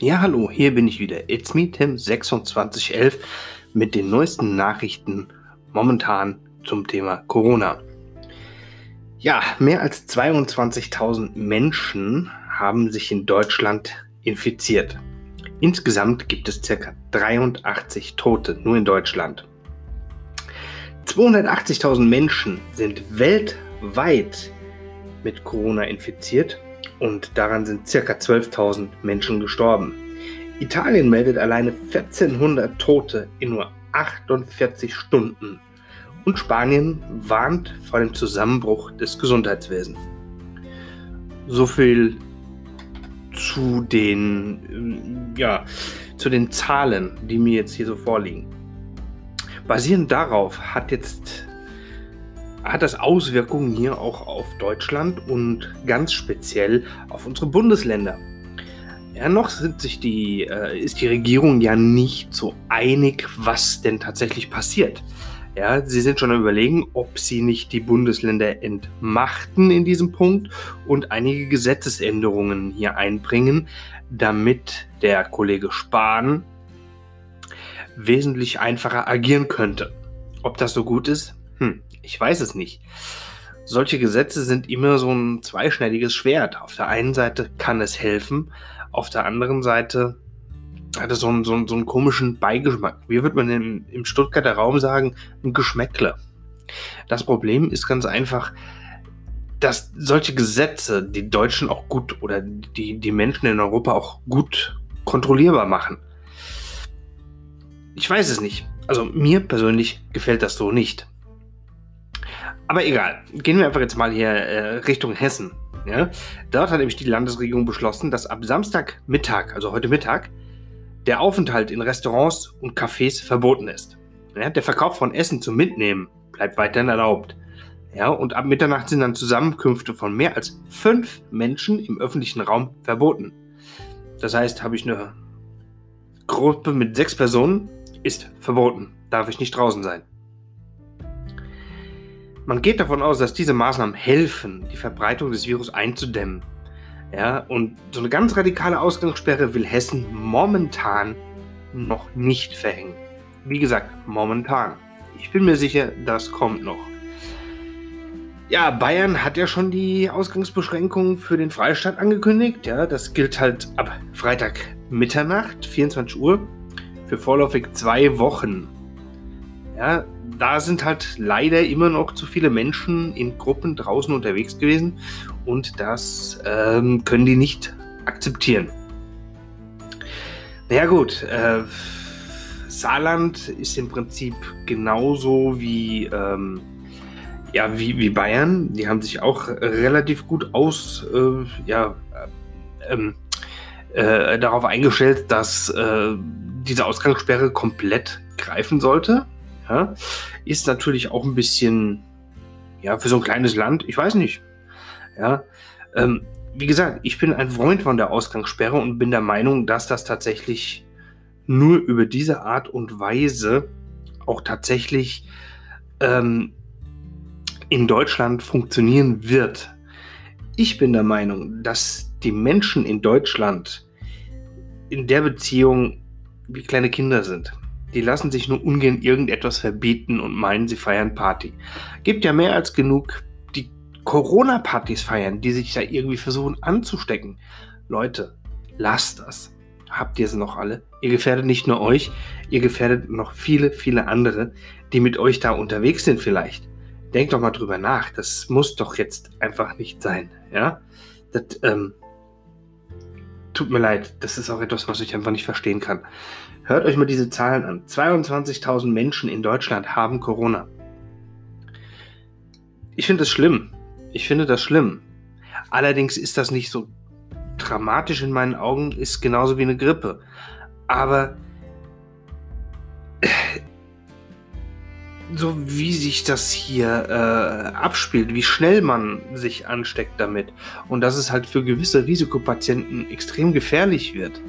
Ja, hallo, hier bin ich wieder. It's me, Tim2611 mit den neuesten Nachrichten momentan zum Thema Corona. Ja, mehr als 22.000 Menschen haben sich in Deutschland infiziert. Insgesamt gibt es ca. 83 Tote nur in Deutschland. 280.000 Menschen sind weltweit mit Corona infiziert und daran sind ca. 12.000 Menschen gestorben. Italien meldet alleine 1400 Tote in nur 48 Stunden und Spanien warnt vor dem Zusammenbruch des Gesundheitswesens. So viel zu den, ja, zu den Zahlen, die mir jetzt hier so vorliegen. Basierend darauf hat jetzt hat das Auswirkungen hier auch auf Deutschland und ganz speziell auf unsere Bundesländer. Ja, noch sind sich die, äh, ist die Regierung ja nicht so einig, was denn tatsächlich passiert. Ja, sie sind schon am überlegen, ob sie nicht die Bundesländer entmachten in diesem Punkt und einige Gesetzesänderungen hier einbringen, damit der Kollege Spahn wesentlich einfacher agieren könnte. Ob das so gut ist, hm, ich weiß es nicht. Solche Gesetze sind immer so ein zweischneidiges Schwert. Auf der einen Seite kann es helfen, auf der anderen Seite hat es so einen, so einen, so einen komischen Beigeschmack. Wie würde man im, im Stuttgarter Raum sagen? Ein Geschmäckle. Das Problem ist ganz einfach, dass solche Gesetze die Deutschen auch gut oder die, die Menschen in Europa auch gut kontrollierbar machen. Ich weiß es nicht. Also mir persönlich gefällt das so nicht. Aber egal, gehen wir einfach jetzt mal hier äh, Richtung Hessen. Ja? Dort hat nämlich die Landesregierung beschlossen, dass ab Samstagmittag, also heute Mittag, der Aufenthalt in Restaurants und Cafés verboten ist. Ja? Der Verkauf von Essen zum Mitnehmen bleibt weiterhin erlaubt. Ja, und ab Mitternacht sind dann Zusammenkünfte von mehr als fünf Menschen im öffentlichen Raum verboten. Das heißt, habe ich eine Gruppe mit sechs Personen, ist verboten. Darf ich nicht draußen sein. Man geht davon aus, dass diese Maßnahmen helfen, die Verbreitung des Virus einzudämmen. Ja, und so eine ganz radikale Ausgangssperre will Hessen momentan noch nicht verhängen. Wie gesagt, momentan. Ich bin mir sicher, das kommt noch. Ja, Bayern hat ja schon die Ausgangsbeschränkungen für den Freistaat angekündigt. Ja, das gilt halt ab Freitag Mitternacht, 24 Uhr, für vorläufig zwei Wochen. Ja, da sind halt leider immer noch zu viele Menschen in Gruppen draußen unterwegs gewesen und das ähm, können die nicht akzeptieren. Naja gut, äh, Saarland ist im Prinzip genauso wie, ähm, ja, wie, wie Bayern. Die haben sich auch relativ gut aus, äh, ja, äh, ähm, äh, darauf eingestellt, dass äh, diese Ausgangssperre komplett greifen sollte. Ja? Ist natürlich auch ein bisschen, ja, für so ein kleines Land, ich weiß nicht. Ja, ähm, wie gesagt, ich bin ein Freund von der Ausgangssperre und bin der Meinung, dass das tatsächlich nur über diese Art und Weise auch tatsächlich ähm, in Deutschland funktionieren wird. Ich bin der Meinung, dass die Menschen in Deutschland in der Beziehung wie kleine Kinder sind. Die lassen sich nur ungern irgendetwas verbieten und meinen, sie feiern Party. Gibt ja mehr als genug, die Corona-Partys feiern, die sich da irgendwie versuchen anzustecken. Leute, lasst das. Habt ihr es noch alle? Ihr gefährdet nicht nur euch, ihr gefährdet noch viele, viele andere, die mit euch da unterwegs sind vielleicht. Denkt doch mal drüber nach. Das muss doch jetzt einfach nicht sein. Ja? Das, ähm, tut mir leid. Das ist auch etwas, was ich einfach nicht verstehen kann. Hört euch mal diese Zahlen an. 22.000 Menschen in Deutschland haben Corona. Ich finde das schlimm. Ich finde das schlimm. Allerdings ist das nicht so dramatisch in meinen Augen, ist genauso wie eine Grippe. Aber so wie sich das hier äh, abspielt, wie schnell man sich ansteckt damit und dass es halt für gewisse Risikopatienten extrem gefährlich wird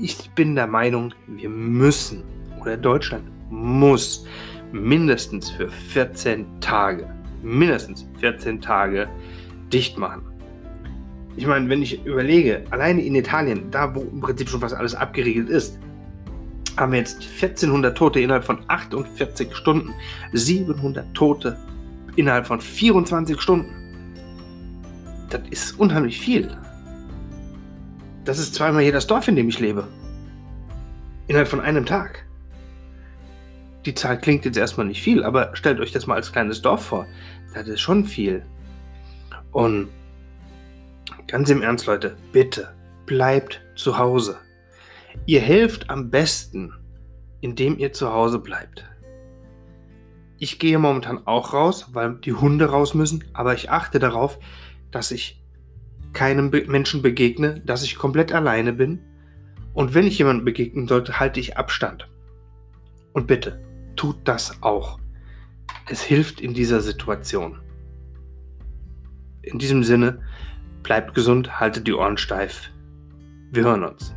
ich bin der Meinung, wir müssen oder Deutschland muss mindestens für 14 Tage, mindestens 14 Tage dicht machen. Ich meine, wenn ich überlege, alleine in Italien, da wo im Prinzip schon fast alles abgeriegelt ist, haben wir jetzt 1400 Tote innerhalb von 48 Stunden, 700 Tote innerhalb von 24 Stunden. Das ist unheimlich viel. Das ist zweimal hier das Dorf, in dem ich lebe. Innerhalb von einem Tag. Die Zahl klingt jetzt erstmal nicht viel, aber stellt euch das mal als kleines Dorf vor. Das ist schon viel. Und ganz im Ernst, Leute, bitte bleibt zu Hause. Ihr helft am besten, indem ihr zu Hause bleibt. Ich gehe momentan auch raus, weil die Hunde raus müssen, aber ich achte darauf, dass ich keinem Be Menschen begegne, dass ich komplett alleine bin. Und wenn ich jemandem begegnen sollte, halte ich Abstand. Und bitte, tut das auch. Es hilft in dieser Situation. In diesem Sinne, bleibt gesund, haltet die Ohren steif. Wir hören uns.